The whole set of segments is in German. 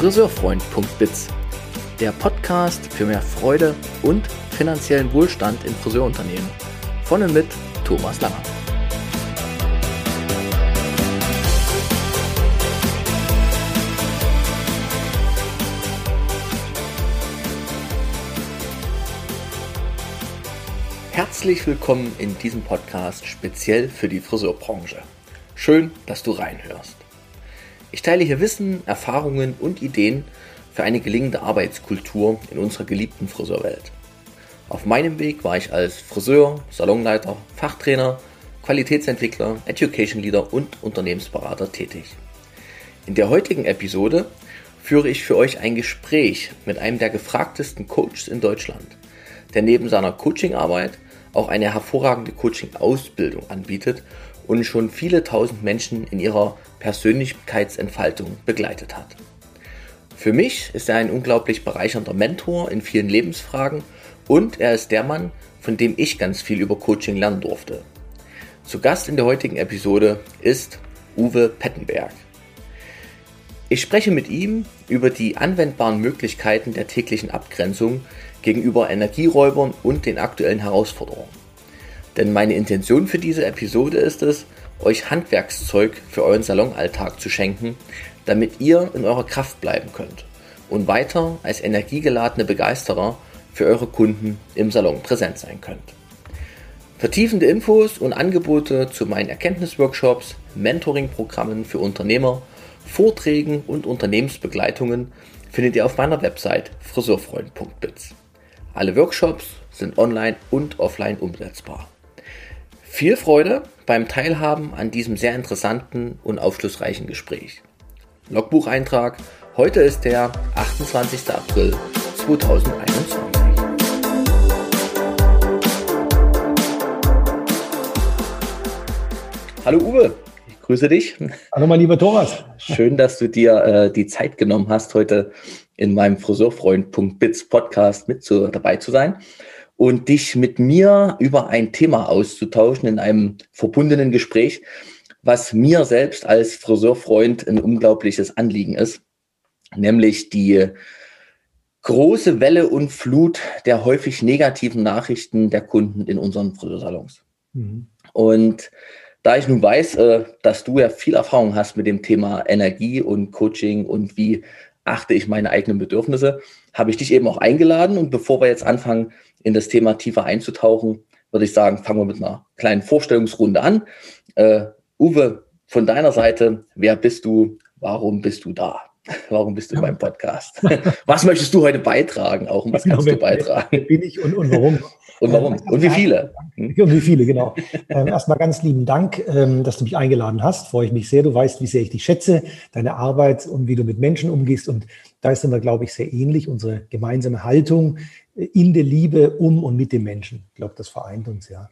Friseurfreund.biz, der Podcast für mehr Freude und finanziellen Wohlstand in Friseurunternehmen. Von und mit Thomas Langer. Herzlich willkommen in diesem Podcast speziell für die Friseurbranche. Schön, dass du reinhörst. Ich teile hier Wissen, Erfahrungen und Ideen für eine gelingende Arbeitskultur in unserer geliebten Friseurwelt. Auf meinem Weg war ich als Friseur, Salonleiter, Fachtrainer, Qualitätsentwickler, Education Leader und Unternehmensberater tätig. In der heutigen Episode führe ich für euch ein Gespräch mit einem der gefragtesten Coaches in Deutschland, der neben seiner Coachingarbeit auch eine hervorragende Coaching-Ausbildung anbietet und schon viele tausend Menschen in ihrer Persönlichkeitsentfaltung begleitet hat. Für mich ist er ein unglaublich bereichernder Mentor in vielen Lebensfragen und er ist der Mann, von dem ich ganz viel über Coaching lernen durfte. Zu Gast in der heutigen Episode ist Uwe Pettenberg. Ich spreche mit ihm über die anwendbaren Möglichkeiten der täglichen Abgrenzung gegenüber Energieräubern und den aktuellen Herausforderungen. Denn meine Intention für diese Episode ist es, euch Handwerkszeug für euren Salonalltag zu schenken, damit ihr in eurer Kraft bleiben könnt und weiter als energiegeladene Begeisterer für eure Kunden im Salon präsent sein könnt. Vertiefende Infos und Angebote zu meinen Erkenntnisworkshops, Mentoring-Programmen für Unternehmer, Vorträgen und Unternehmensbegleitungen findet ihr auf meiner Website friseurfreund.biz. Alle Workshops sind online und offline umsetzbar. Viel Freude beim Teilhaben an diesem sehr interessanten und aufschlussreichen Gespräch. Logbucheintrag. Heute ist der 28. April 2021. Hallo Uwe, ich grüße dich. Hallo mein lieber Thomas. Schön, dass du dir äh, die Zeit genommen hast, heute in meinem Friseurfreund.biz Podcast mit zu, dabei zu sein und dich mit mir über ein Thema auszutauschen in einem verbundenen Gespräch, was mir selbst als Friseurfreund ein unglaubliches Anliegen ist, nämlich die große Welle und Flut der häufig negativen Nachrichten der Kunden in unseren Friseursalons. Mhm. Und da ich nun weiß, äh, dass du ja viel Erfahrung hast mit dem Thema Energie und Coaching und wie achte ich meine eigenen Bedürfnisse, habe ich dich eben auch eingeladen. Und bevor wir jetzt anfangen, in das Thema tiefer einzutauchen, würde ich sagen, fangen wir mit einer kleinen Vorstellungsrunde an. Äh, Uwe, von deiner Seite, wer bist du? Warum bist du da? Warum bist du beim Podcast? Was möchtest du heute beitragen? Auch und was genau, kannst du beitragen? Wer bin ich und, und warum? und warum? Ähm, und wie viele? Hm? Und wie viele, genau. Ähm, erstmal ganz lieben Dank, ähm, dass du mich eingeladen hast. Freue ich mich sehr. Du weißt, wie sehr ich dich schätze, deine Arbeit und wie du mit Menschen umgehst. Und da sind wir, glaube ich, sehr ähnlich. Unsere gemeinsame Haltung in der Liebe um und mit dem Menschen. Ich glaube, das vereint uns ja.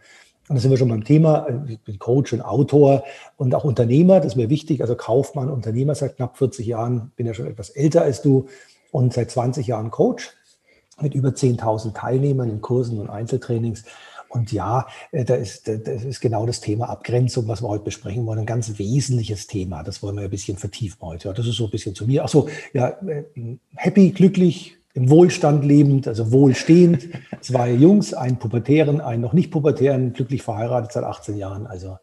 Und da sind wir schon beim Thema. Äh, ich bin Coach und Autor und auch Unternehmer. Das ist mir wichtig. Also Kaufmann, Unternehmer seit knapp 40 Jahren. Bin ja schon etwas älter als du und seit 20 Jahren Coach mit über 10.000 Teilnehmern in Kursen und Einzeltrainings. Und ja, äh, da ist, das ist genau das Thema Abgrenzung, was wir heute besprechen wollen. Ein ganz wesentliches Thema. Das wollen wir ein bisschen vertiefen heute. Ja, das ist so ein bisschen zu mir. Ach so, ja, äh, happy, glücklich, im Wohlstand lebend, also wohlstehend. Zwei Jungs, einen pubertären, einen noch nicht pubertären, glücklich verheiratet seit 18 Jahren. Also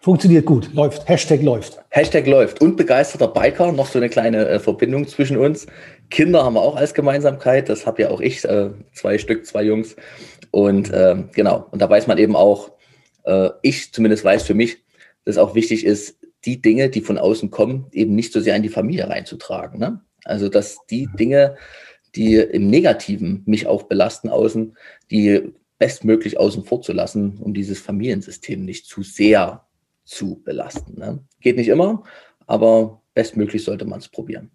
Funktioniert gut, läuft. Hashtag läuft. Hashtag läuft. Und begeisterter Biker, noch so eine kleine äh, Verbindung zwischen uns. Kinder haben wir auch als Gemeinsamkeit. Das habe ja auch ich, äh, zwei Stück, zwei Jungs. Und äh, genau, und da weiß man eben auch, äh, ich zumindest weiß für mich, dass auch wichtig ist, die Dinge, die von außen kommen, eben nicht so sehr in die Familie reinzutragen. Ne? Also, dass die Dinge, die im Negativen mich auch belasten außen, die bestmöglich außen vor zu lassen, um dieses Familiensystem nicht zu sehr zu belasten. Ne? Geht nicht immer, aber bestmöglich sollte man es probieren.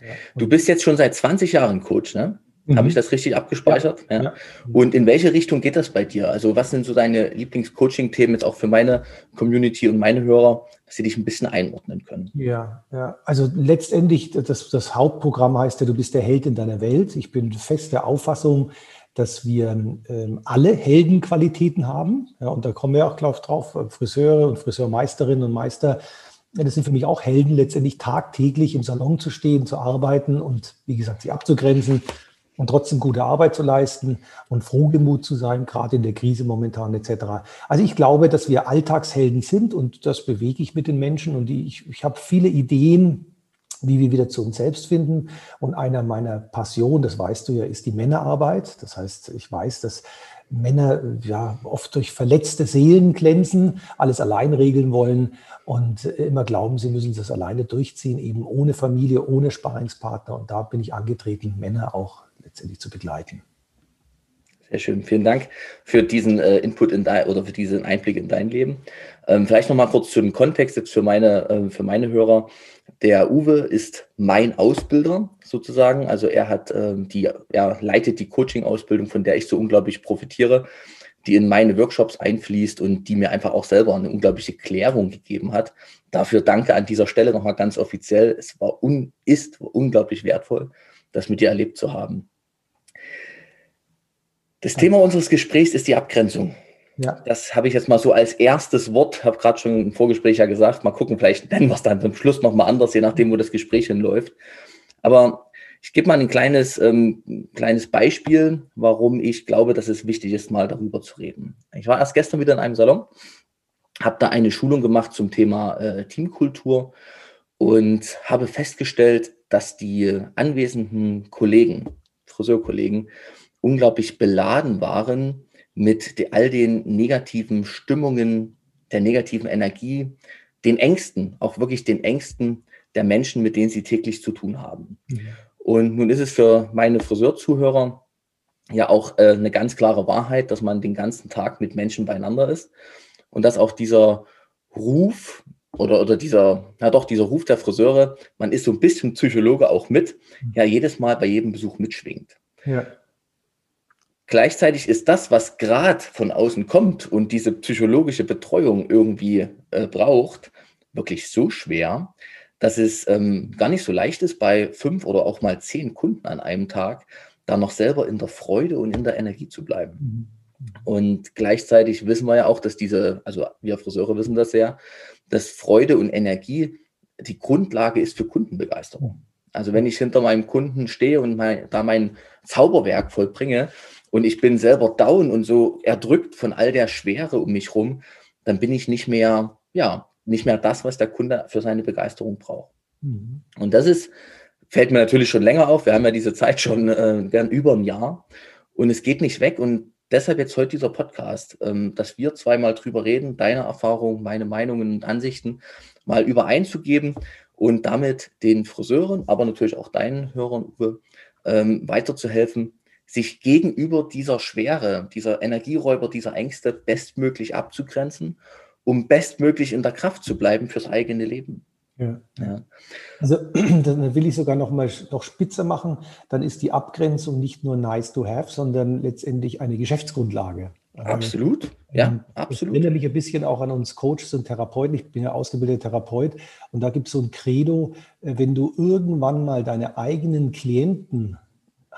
Ja. Du bist jetzt schon seit 20 Jahren Coach, ne? Mhm. Habe ich das richtig abgespeichert? Ja. ja. Und in welche Richtung geht das bei dir? Also was sind so deine Lieblings-Coaching-Themen jetzt auch für meine Community und meine Hörer, dass sie dich ein bisschen einordnen können? Ja, ja. Also letztendlich, das, das Hauptprogramm heißt ja, du bist der Held in deiner Welt. Ich bin fest der Auffassung, dass wir ähm, alle Heldenqualitäten haben. Ja, und da kommen wir auch glaub, drauf, Friseure und Friseurmeisterinnen und Meister das sind für mich auch Helden, letztendlich tagtäglich im Salon zu stehen, zu arbeiten und, wie gesagt, sie abzugrenzen und trotzdem gute Arbeit zu leisten und frohgemut zu sein, gerade in der Krise momentan etc. Also ich glaube, dass wir Alltagshelden sind und das bewege ich mit den Menschen und ich, ich habe viele Ideen, wie wir wieder zu uns selbst finden. Und einer meiner Passionen, das weißt du ja, ist die Männerarbeit. Das heißt, ich weiß, dass Männer ja oft durch verletzte Seelen glänzen, alles allein regeln wollen und immer glauben, sie müssen das alleine durchziehen, eben ohne Familie, ohne Sparingspartner. Und da bin ich angetreten, Männer auch letztendlich zu begleiten. Sehr schön. Vielen Dank für diesen äh, Input in dein, oder für diesen Einblick in dein Leben. Ähm, vielleicht noch mal kurz zu dem Kontext jetzt für meine, äh, für meine Hörer. Der Uwe ist mein Ausbilder sozusagen. Also er hat ähm, die, er leitet die Coaching-Ausbildung, von der ich so unglaublich profitiere, die in meine Workshops einfließt und die mir einfach auch selber eine unglaubliche Klärung gegeben hat. Dafür danke an dieser Stelle nochmal ganz offiziell. Es war un, ist unglaublich wertvoll, das mit dir erlebt zu haben. Das Thema unseres Gesprächs ist die Abgrenzung. Ja. Das habe ich jetzt mal so als erstes Wort, habe gerade schon im Vorgespräch ja gesagt, mal gucken, vielleicht nennen wir es dann zum Schluss nochmal anders, je nachdem, wo das Gespräch hinläuft. Aber ich gebe mal ein kleines, ähm, kleines Beispiel, warum ich glaube, dass es wichtig ist, mal darüber zu reden. Ich war erst gestern wieder in einem Salon, habe da eine Schulung gemacht zum Thema äh, Teamkultur und habe festgestellt, dass die anwesenden Kollegen, Friseurkollegen, unglaublich beladen waren mit all den negativen Stimmungen, der negativen Energie, den Ängsten, auch wirklich den Ängsten der Menschen, mit denen sie täglich zu tun haben. Mhm. Und nun ist es für meine Friseurzuhörer ja auch äh, eine ganz klare Wahrheit, dass man den ganzen Tag mit Menschen beieinander ist und dass auch dieser Ruf oder, oder dieser, ja doch, dieser Ruf der Friseure, man ist so ein bisschen Psychologe auch mit, mhm. ja jedes Mal bei jedem Besuch mitschwingt. Ja. Gleichzeitig ist das, was gerade von außen kommt und diese psychologische Betreuung irgendwie äh, braucht, wirklich so schwer, dass es ähm, gar nicht so leicht ist, bei fünf oder auch mal zehn Kunden an einem Tag da noch selber in der Freude und in der Energie zu bleiben. Mhm. Und gleichzeitig wissen wir ja auch, dass diese, also wir Friseure wissen das ja, dass Freude und Energie die Grundlage ist für Kundenbegeisterung. Also wenn ich hinter meinem Kunden stehe und mein, da mein Zauberwerk vollbringe, und ich bin selber down und so erdrückt von all der Schwere um mich rum, dann bin ich nicht mehr, ja, nicht mehr das, was der Kunde für seine Begeisterung braucht. Mhm. Und das ist, fällt mir natürlich schon länger auf. Wir haben ja diese Zeit schon äh, gern über ein Jahr und es geht nicht weg. Und deshalb jetzt heute dieser Podcast, ähm, dass wir zweimal drüber reden, deine Erfahrungen, meine Meinungen und Ansichten mal übereinzugeben und damit den Friseuren, aber natürlich auch deinen Hörern, Uwe, ähm, weiterzuhelfen, sich gegenüber dieser Schwere, dieser Energieräuber, dieser Ängste bestmöglich abzugrenzen, um bestmöglich in der Kraft zu bleiben fürs eigene Leben. Ja. ja. Also dann will ich sogar noch mal noch spitzer machen. Dann ist die Abgrenzung nicht nur nice to have, sondern letztendlich eine Geschäftsgrundlage. Absolut, ja, ähm, absolut. Ich erinnere mich ein bisschen auch an uns Coaches und Therapeuten. Ich bin ja ausgebildeter Therapeut und da gibt es so ein Credo, äh, wenn du irgendwann mal deine eigenen Klienten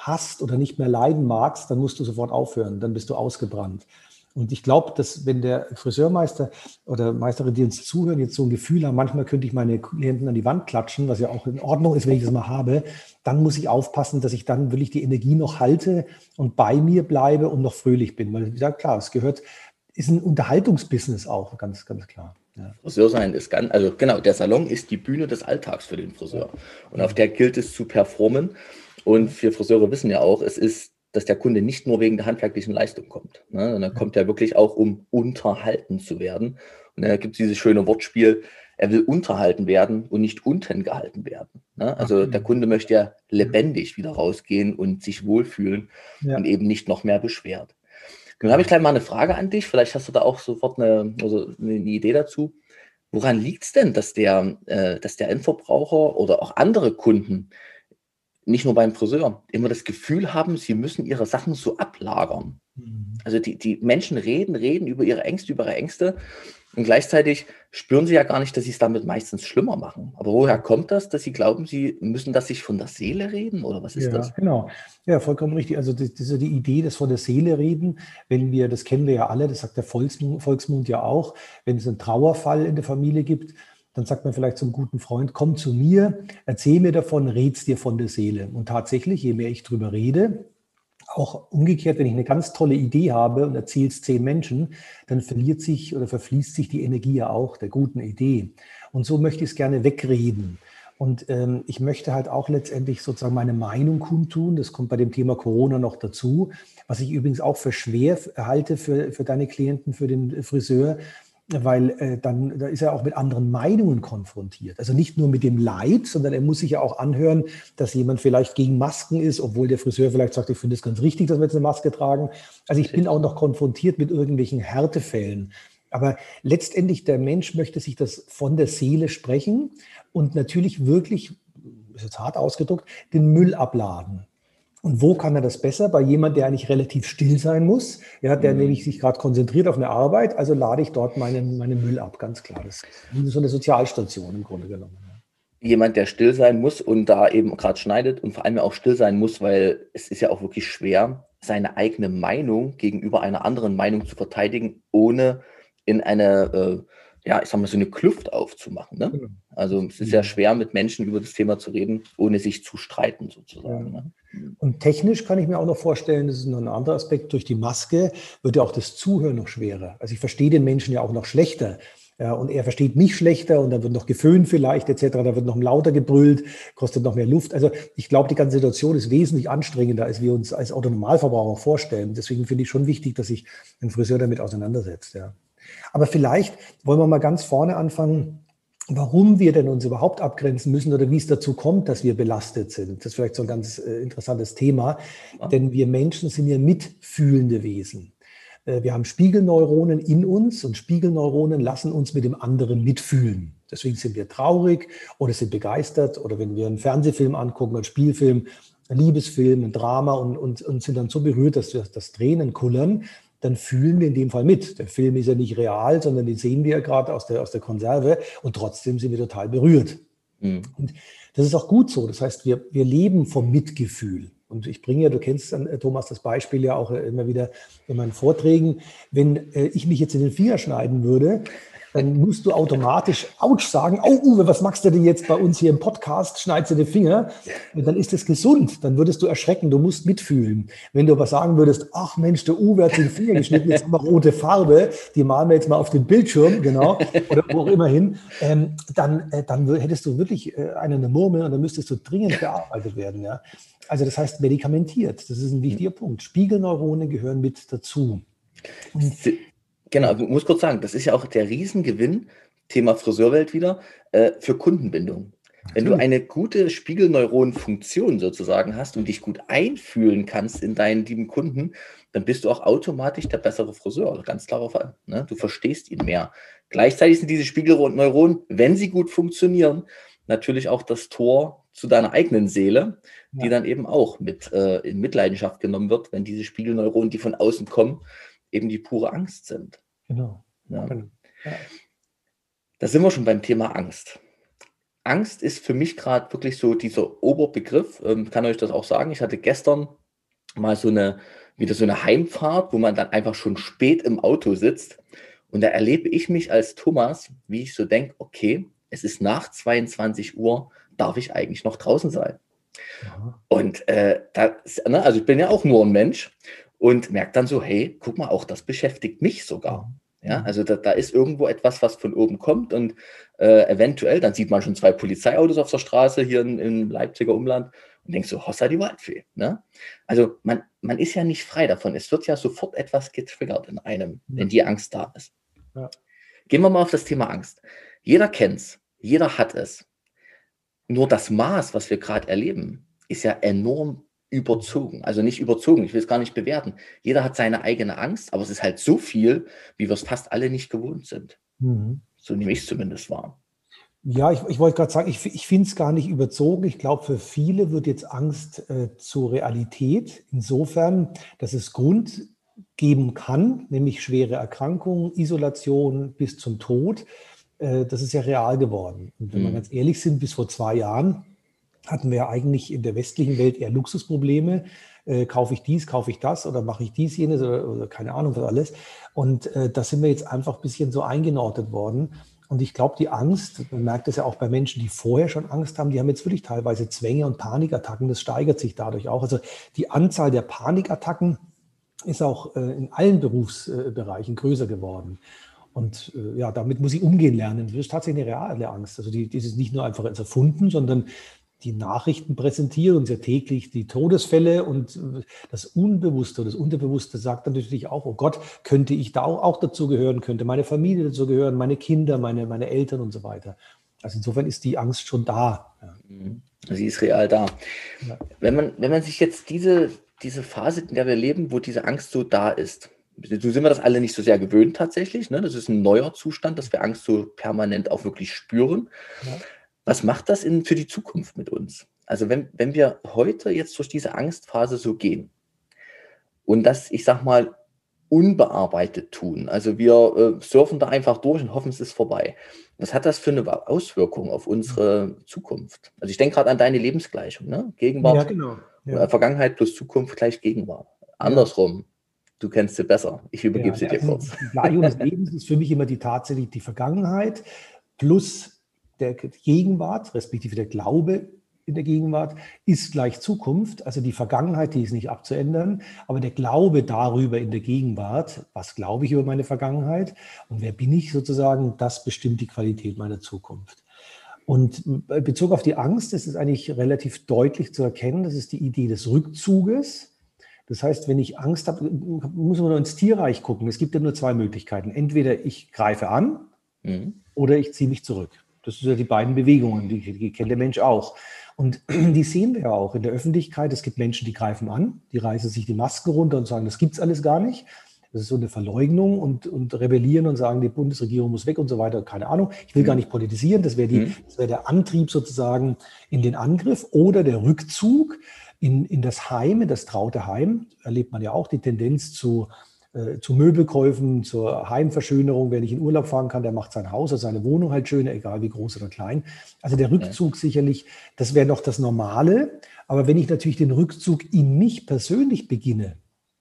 hast oder nicht mehr leiden magst, dann musst du sofort aufhören, dann bist du ausgebrannt. Und ich glaube, dass wenn der Friseurmeister oder Meisterin, die uns zuhören, jetzt so ein Gefühl haben, manchmal könnte ich meine Klienten an die Wand klatschen, was ja auch in Ordnung ist, wenn ich das mal habe, dann muss ich aufpassen, dass ich dann wirklich die Energie noch halte und bei mir bleibe und noch fröhlich bin. Weil, wie gesagt, klar, es gehört, ist ein Unterhaltungsbusiness auch, ganz, ganz klar. Ja. Friseur sein ist ganz, also genau, der Salon ist die Bühne des Alltags für den Friseur. Und auf der gilt es zu performen. Und wir Friseure wissen ja auch, es ist, dass der Kunde nicht nur wegen der handwerklichen Leistung kommt, ne, sondern er kommt ja wirklich auch, um unterhalten zu werden. Und da gibt es dieses schöne Wortspiel, er will unterhalten werden und nicht unten gehalten werden. Ne? Also der Kunde möchte ja lebendig wieder rausgehen und sich wohlfühlen ja. und eben nicht noch mehr beschwert. Nun habe ich gleich mal eine Frage an dich. Vielleicht hast du da auch sofort eine, also eine Idee dazu. Woran liegt es denn, dass der, äh, dass der Endverbraucher oder auch andere Kunden nicht nur beim Friseur, immer das Gefühl haben, sie müssen ihre Sachen so ablagern. Mhm. Also die, die Menschen reden, reden über ihre Ängste, über ihre Ängste und gleichzeitig spüren sie ja gar nicht, dass sie es damit meistens schlimmer machen. Aber woher kommt das, dass sie glauben, sie müssen das sich von der Seele reden oder was ist ja, das? Genau, ja, vollkommen richtig. Also das, das ist ja die Idee, das von der Seele reden. Wenn wir, das kennen wir ja alle, das sagt der Volksmund, Volksmund ja auch, wenn es einen Trauerfall in der Familie gibt, dann sagt man vielleicht zum guten Freund, komm zu mir, erzähl mir davon, red's dir von der Seele. Und tatsächlich, je mehr ich drüber rede, auch umgekehrt, wenn ich eine ganz tolle Idee habe und erzähle es zehn Menschen, dann verliert sich oder verfließt sich die Energie ja auch der guten Idee. Und so möchte ich es gerne wegreden. Und ähm, ich möchte halt auch letztendlich sozusagen meine Meinung kundtun. Das kommt bei dem Thema Corona noch dazu. Was ich übrigens auch für schwer halte für, für deine Klienten, für den Friseur, weil äh, dann da ist er auch mit anderen Meinungen konfrontiert. Also nicht nur mit dem Leid, sondern er muss sich ja auch anhören, dass jemand vielleicht gegen Masken ist, obwohl der Friseur vielleicht sagt, ich finde es ganz richtig, dass wir jetzt eine Maske tragen. Also ich bin auch noch konfrontiert mit irgendwelchen Härtefällen. Aber letztendlich der Mensch möchte sich das von der Seele sprechen und natürlich wirklich, ist jetzt hart ausgedrückt, den Müll abladen. Und wo kann er das besser? Bei jemand, der eigentlich relativ still sein muss, ja, der mhm. nämlich sich gerade konzentriert auf eine Arbeit, also lade ich dort meinen, meinen Müll ab, ganz klar. Das ist so eine Sozialstation im Grunde genommen. Jemand, der still sein muss und da eben gerade schneidet und vor allem auch still sein muss, weil es ist ja auch wirklich schwer, seine eigene Meinung gegenüber einer anderen Meinung zu verteidigen, ohne in eine äh, ja, ich sag mal, so eine Kluft aufzumachen. Ne? Genau. Also es ist ja schwer, mit Menschen über das Thema zu reden, ohne sich zu streiten sozusagen. Ja. Ne? Und technisch kann ich mir auch noch vorstellen, das ist noch ein anderer Aspekt, durch die Maske wird ja auch das Zuhören noch schwerer. Also ich verstehe den Menschen ja auch noch schlechter. Ja, und er versteht mich schlechter und dann wird noch geföhnt vielleicht etc., da wird noch lauter gebrüllt, kostet noch mehr Luft. Also ich glaube, die ganze Situation ist wesentlich anstrengender, als wir uns als Autonormalverbraucher vorstellen. Deswegen finde ich schon wichtig, dass sich ein Friseur damit auseinandersetzt. Ja. Aber vielleicht wollen wir mal ganz vorne anfangen, warum wir denn uns überhaupt abgrenzen müssen oder wie es dazu kommt, dass wir belastet sind. Das ist vielleicht so ein ganz äh, interessantes Thema, ja. denn wir Menschen sind ja mitfühlende Wesen. Äh, wir haben Spiegelneuronen in uns und Spiegelneuronen lassen uns mit dem anderen mitfühlen. Deswegen sind wir traurig oder sind begeistert oder wenn wir einen Fernsehfilm angucken, einen Spielfilm, einen Liebesfilm, ein Drama und, und, und sind dann so berührt, dass wir das Tränen kullern, dann fühlen wir in dem Fall mit. Der Film ist ja nicht real, sondern den sehen wir ja gerade aus der, aus der Konserve und trotzdem sind wir total berührt. Mhm. Und das ist auch gut so. Das heißt, wir, wir leben vom Mitgefühl. Und ich bringe ja, du kennst äh, Thomas das Beispiel ja auch äh, immer wieder in meinen Vorträgen. Wenn äh, ich mich jetzt in den Finger schneiden würde, dann musst du automatisch Autsch sagen, oh Uwe, was machst du denn jetzt bei uns hier im Podcast? Schneidest du den Finger? Und dann ist es gesund, dann würdest du erschrecken, du musst mitfühlen. Wenn du aber sagen würdest, ach Mensch, der Uwe hat den Finger geschnitten, jetzt haben wir rote Farbe, die malen wir jetzt mal auf den Bildschirm, genau, oder wo auch immer hin, ähm, dann, äh, dann hättest du wirklich äh, eine Murmel und dann müsstest du dringend bearbeitet werden. Ja? Also das heißt medikamentiert, das ist ein wichtiger Punkt. Spiegelneuronen gehören mit dazu. Und Genau, ich muss kurz sagen, das ist ja auch der Riesengewinn, Thema Friseurwelt wieder, äh, für Kundenbindung. Wenn du eine gute Spiegelneuronenfunktion sozusagen hast und dich gut einfühlen kannst in deinen lieben Kunden, dann bist du auch automatisch der bessere Friseur. Ganz klarer Fall. Ne? Du verstehst ihn mehr. Gleichzeitig sind diese Spiegelneuronen, wenn sie gut funktionieren, natürlich auch das Tor zu deiner eigenen Seele, die ja. dann eben auch mit äh, in Mitleidenschaft genommen wird, wenn diese Spiegelneuronen, die von außen kommen, eben die pure Angst sind. Genau. Ja. genau. Ja. Da sind wir schon beim Thema Angst. Angst ist für mich gerade wirklich so dieser Oberbegriff. Ähm, kann euch das auch sagen. Ich hatte gestern mal so eine, wieder so eine Heimfahrt, wo man dann einfach schon spät im Auto sitzt. Und da erlebe ich mich als Thomas, wie ich so denke, okay, es ist nach 22 Uhr, darf ich eigentlich noch draußen sein? Aha. Und äh, da, ne, also ich bin ja auch nur ein Mensch und merkt dann so, hey, guck mal, auch das beschäftigt mich sogar. Ja, mhm. also da, da ist irgendwo etwas, was von oben kommt und äh, eventuell, dann sieht man schon zwei Polizeiautos auf der Straße hier in, im Leipziger Umland und denkt so, Hossa die Waldfee. Ne? Also man, man ist ja nicht frei davon. Es wird ja sofort etwas getriggert in einem, wenn die Angst da ist. Ja. Gehen wir mal auf das Thema Angst. Jeder kennt es, jeder hat es. Nur das Maß, was wir gerade erleben, ist ja enorm überzogen. Also nicht überzogen, ich will es gar nicht bewerten. Jeder hat seine eigene Angst, aber es ist halt so viel, wie wir es fast alle nicht gewohnt sind. Mhm. So nehme ich es zumindest wahr. Ja, ich, ich wollte gerade sagen, ich, ich finde es gar nicht überzogen. Ich glaube, für viele wird jetzt Angst äh, zur Realität. Insofern, dass es Grund geben kann, nämlich schwere Erkrankungen, Isolation bis zum Tod. Äh, das ist ja real geworden. Und wenn mhm. wir ganz ehrlich sind, bis vor zwei Jahren hatten wir eigentlich in der westlichen Welt eher Luxusprobleme. Äh, kaufe ich dies, kaufe ich das oder mache ich dies, jenes oder, oder keine Ahnung was alles. Und äh, da sind wir jetzt einfach ein bisschen so eingenordet worden. Und ich glaube, die Angst, man merkt es ja auch bei Menschen, die vorher schon Angst haben, die haben jetzt wirklich teilweise Zwänge und Panikattacken. Das steigert sich dadurch auch. Also die Anzahl der Panikattacken ist auch äh, in allen Berufsbereichen größer geworden. Und äh, ja, damit muss ich umgehen lernen. Das ist tatsächlich eine reale Angst. Also die, die ist nicht nur einfach erfunden, sondern die Nachrichten präsentieren sehr täglich die Todesfälle und äh, das Unbewusste, das Unterbewusste sagt dann natürlich auch, oh Gott, könnte ich da auch, auch dazu gehören, könnte meine Familie dazu gehören, meine Kinder, meine, meine Eltern und so weiter. Also insofern ist die Angst schon da. Ja. Mhm. Sie ist real da. Ja. Wenn, man, wenn man sich jetzt diese, diese Phase, in der wir leben, wo diese Angst so da ist, so sind wir das alle nicht so sehr gewöhnt tatsächlich. Ne? Das ist ein neuer Zustand, dass wir Angst so permanent auch wirklich spüren. Ja. Was macht das in, für die Zukunft mit uns? Also wenn, wenn wir heute jetzt durch diese Angstphase so gehen und das, ich sag mal, unbearbeitet tun, also wir äh, surfen da einfach durch und hoffen, es ist vorbei. Was hat das für eine Auswirkung auf unsere Zukunft? Also ich denke gerade an deine Lebensgleichung, ne? Gegenwart, ja, genau. ja. Vergangenheit plus Zukunft gleich Gegenwart. Andersrum, du kennst sie besser. Ich übergebe ja, sie dir kurz. Die Gleichung des Lebens ist für mich immer die tatsächlich die Vergangenheit plus der Gegenwart, respektive der Glaube in der Gegenwart, ist gleich Zukunft. Also die Vergangenheit, die ist nicht abzuändern, aber der Glaube darüber in der Gegenwart, was glaube ich über meine Vergangenheit und wer bin ich sozusagen, das bestimmt die Qualität meiner Zukunft. Und in Bezug auf die Angst ist es eigentlich relativ deutlich zu erkennen, das ist die Idee des Rückzuges. Das heißt, wenn ich Angst habe, muss man nur ins Tierreich gucken. Es gibt ja nur zwei Möglichkeiten. Entweder ich greife an mhm. oder ich ziehe mich zurück. Das sind ja die beiden Bewegungen, die, die kennt der Mensch auch. Und die sehen wir ja auch in der Öffentlichkeit. Es gibt Menschen, die greifen an, die reißen sich die Masken runter und sagen, das gibt es alles gar nicht. Das ist so eine Verleugnung und, und rebellieren und sagen, die Bundesregierung muss weg und so weiter. Keine Ahnung. Ich will mhm. gar nicht politisieren. Das wäre mhm. wär der Antrieb sozusagen in den Angriff oder der Rückzug in, in das Heim, in das traute Heim. Erlebt man ja auch die Tendenz zu zu Möbelkäufen, zur Heimverschönerung. Wer nicht in Urlaub fahren kann, der macht sein Haus oder seine Wohnung halt schöner, egal wie groß oder klein. Also der Rückzug ja. sicherlich, das wäre noch das Normale. Aber wenn ich natürlich den Rückzug in mich persönlich beginne,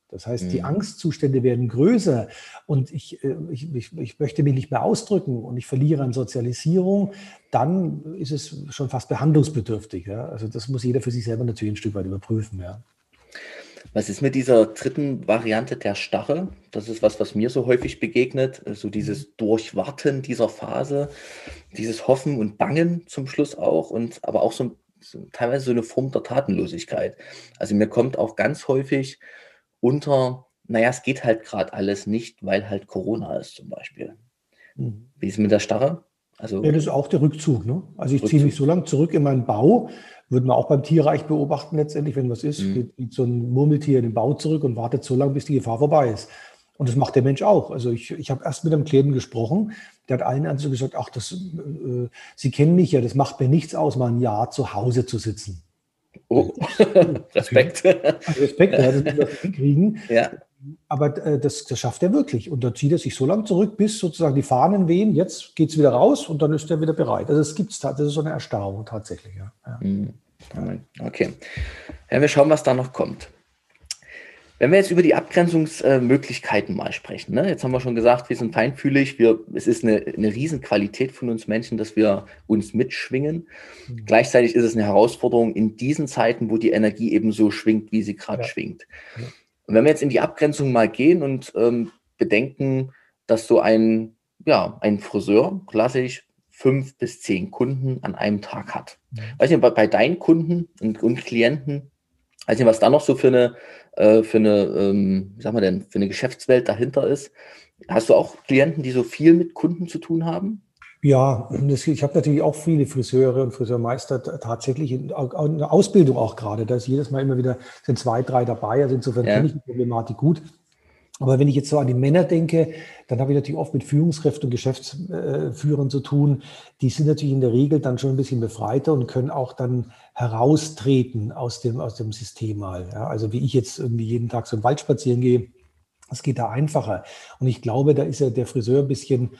das heißt, mhm. die Angstzustände werden größer und ich, äh, ich, ich, ich, möchte mich nicht mehr ausdrücken und ich verliere an Sozialisierung, dann ist es schon fast behandlungsbedürftig. Ja? Also das muss jeder für sich selber natürlich ein Stück weit überprüfen. Ja. Was ist mit dieser dritten Variante der Starre? Das ist was, was mir so häufig begegnet. So also dieses Durchwarten dieser Phase, dieses Hoffen und Bangen zum Schluss auch und aber auch so, so teilweise so eine Form der Tatenlosigkeit. Also mir kommt auch ganz häufig unter, naja, es geht halt gerade alles nicht, weil halt Corona ist zum Beispiel. Mhm. Wie ist es mit der Starre? Also, ja, das ist auch der Rückzug. Ne? Also ich Rückzug. ziehe mich so lange zurück in meinen Bau, würde man auch beim Tierreich beobachten letztendlich, wenn was ist, mhm. geht so ein Murmeltier in den Bau zurück und wartet so lange, bis die Gefahr vorbei ist. Und das macht der Mensch auch. Also ich, ich habe erst mit einem Klienten gesprochen, der hat allen also gesagt, ach, das, äh, Sie kennen mich ja, das macht mir nichts aus, mal ein Jahr zu Hause zu sitzen. Oh, Respekt. Respekt, ja, das wir hinkriegen. Ja. Aber äh, das, das schafft er wirklich. Und dann zieht er sich so lange zurück, bis sozusagen die Fahnen wehen, jetzt geht es wieder raus und dann ist er wieder bereit. Also es gibt das ist so eine Erstarrung tatsächlich. Ja. ja. Mhm. Okay. Ja, wir schauen, was da noch kommt. Wenn wir jetzt über die Abgrenzungsmöglichkeiten mal sprechen, ne? jetzt haben wir schon gesagt, wir sind feinfühlig, wir, es ist eine, eine Riesenqualität von uns Menschen, dass wir uns mitschwingen. Mhm. Gleichzeitig ist es eine Herausforderung in diesen Zeiten, wo die Energie eben so schwingt, wie sie gerade ja. schwingt. Ja. Und wenn wir jetzt in die Abgrenzung mal gehen und ähm, bedenken, dass so ein, ja, ein Friseur klassisch fünf bis zehn Kunden an einem Tag hat. Mhm. Weiß nicht, bei, bei deinen Kunden und, und Klienten, weiß nicht, was da noch so für eine, äh, für eine, ähm, sagen wir denn, für eine Geschäftswelt dahinter ist. Hast du auch Klienten, die so viel mit Kunden zu tun haben? Ja, ich habe natürlich auch viele Friseure und Friseurmeister tatsächlich in, in der Ausbildung auch gerade. Da ist jedes Mal immer wieder, sind zwei, drei dabei. Also insofern ja. kenne ich die Problematik gut. Aber wenn ich jetzt so an die Männer denke, dann habe ich natürlich oft mit Führungskräften und Geschäftsführern zu tun. Die sind natürlich in der Regel dann schon ein bisschen befreiter und können auch dann heraustreten aus dem, aus dem System mal. Ja, also wie ich jetzt irgendwie jeden Tag so im Wald spazieren gehe, das geht da einfacher. Und ich glaube, da ist ja der Friseur ein bisschen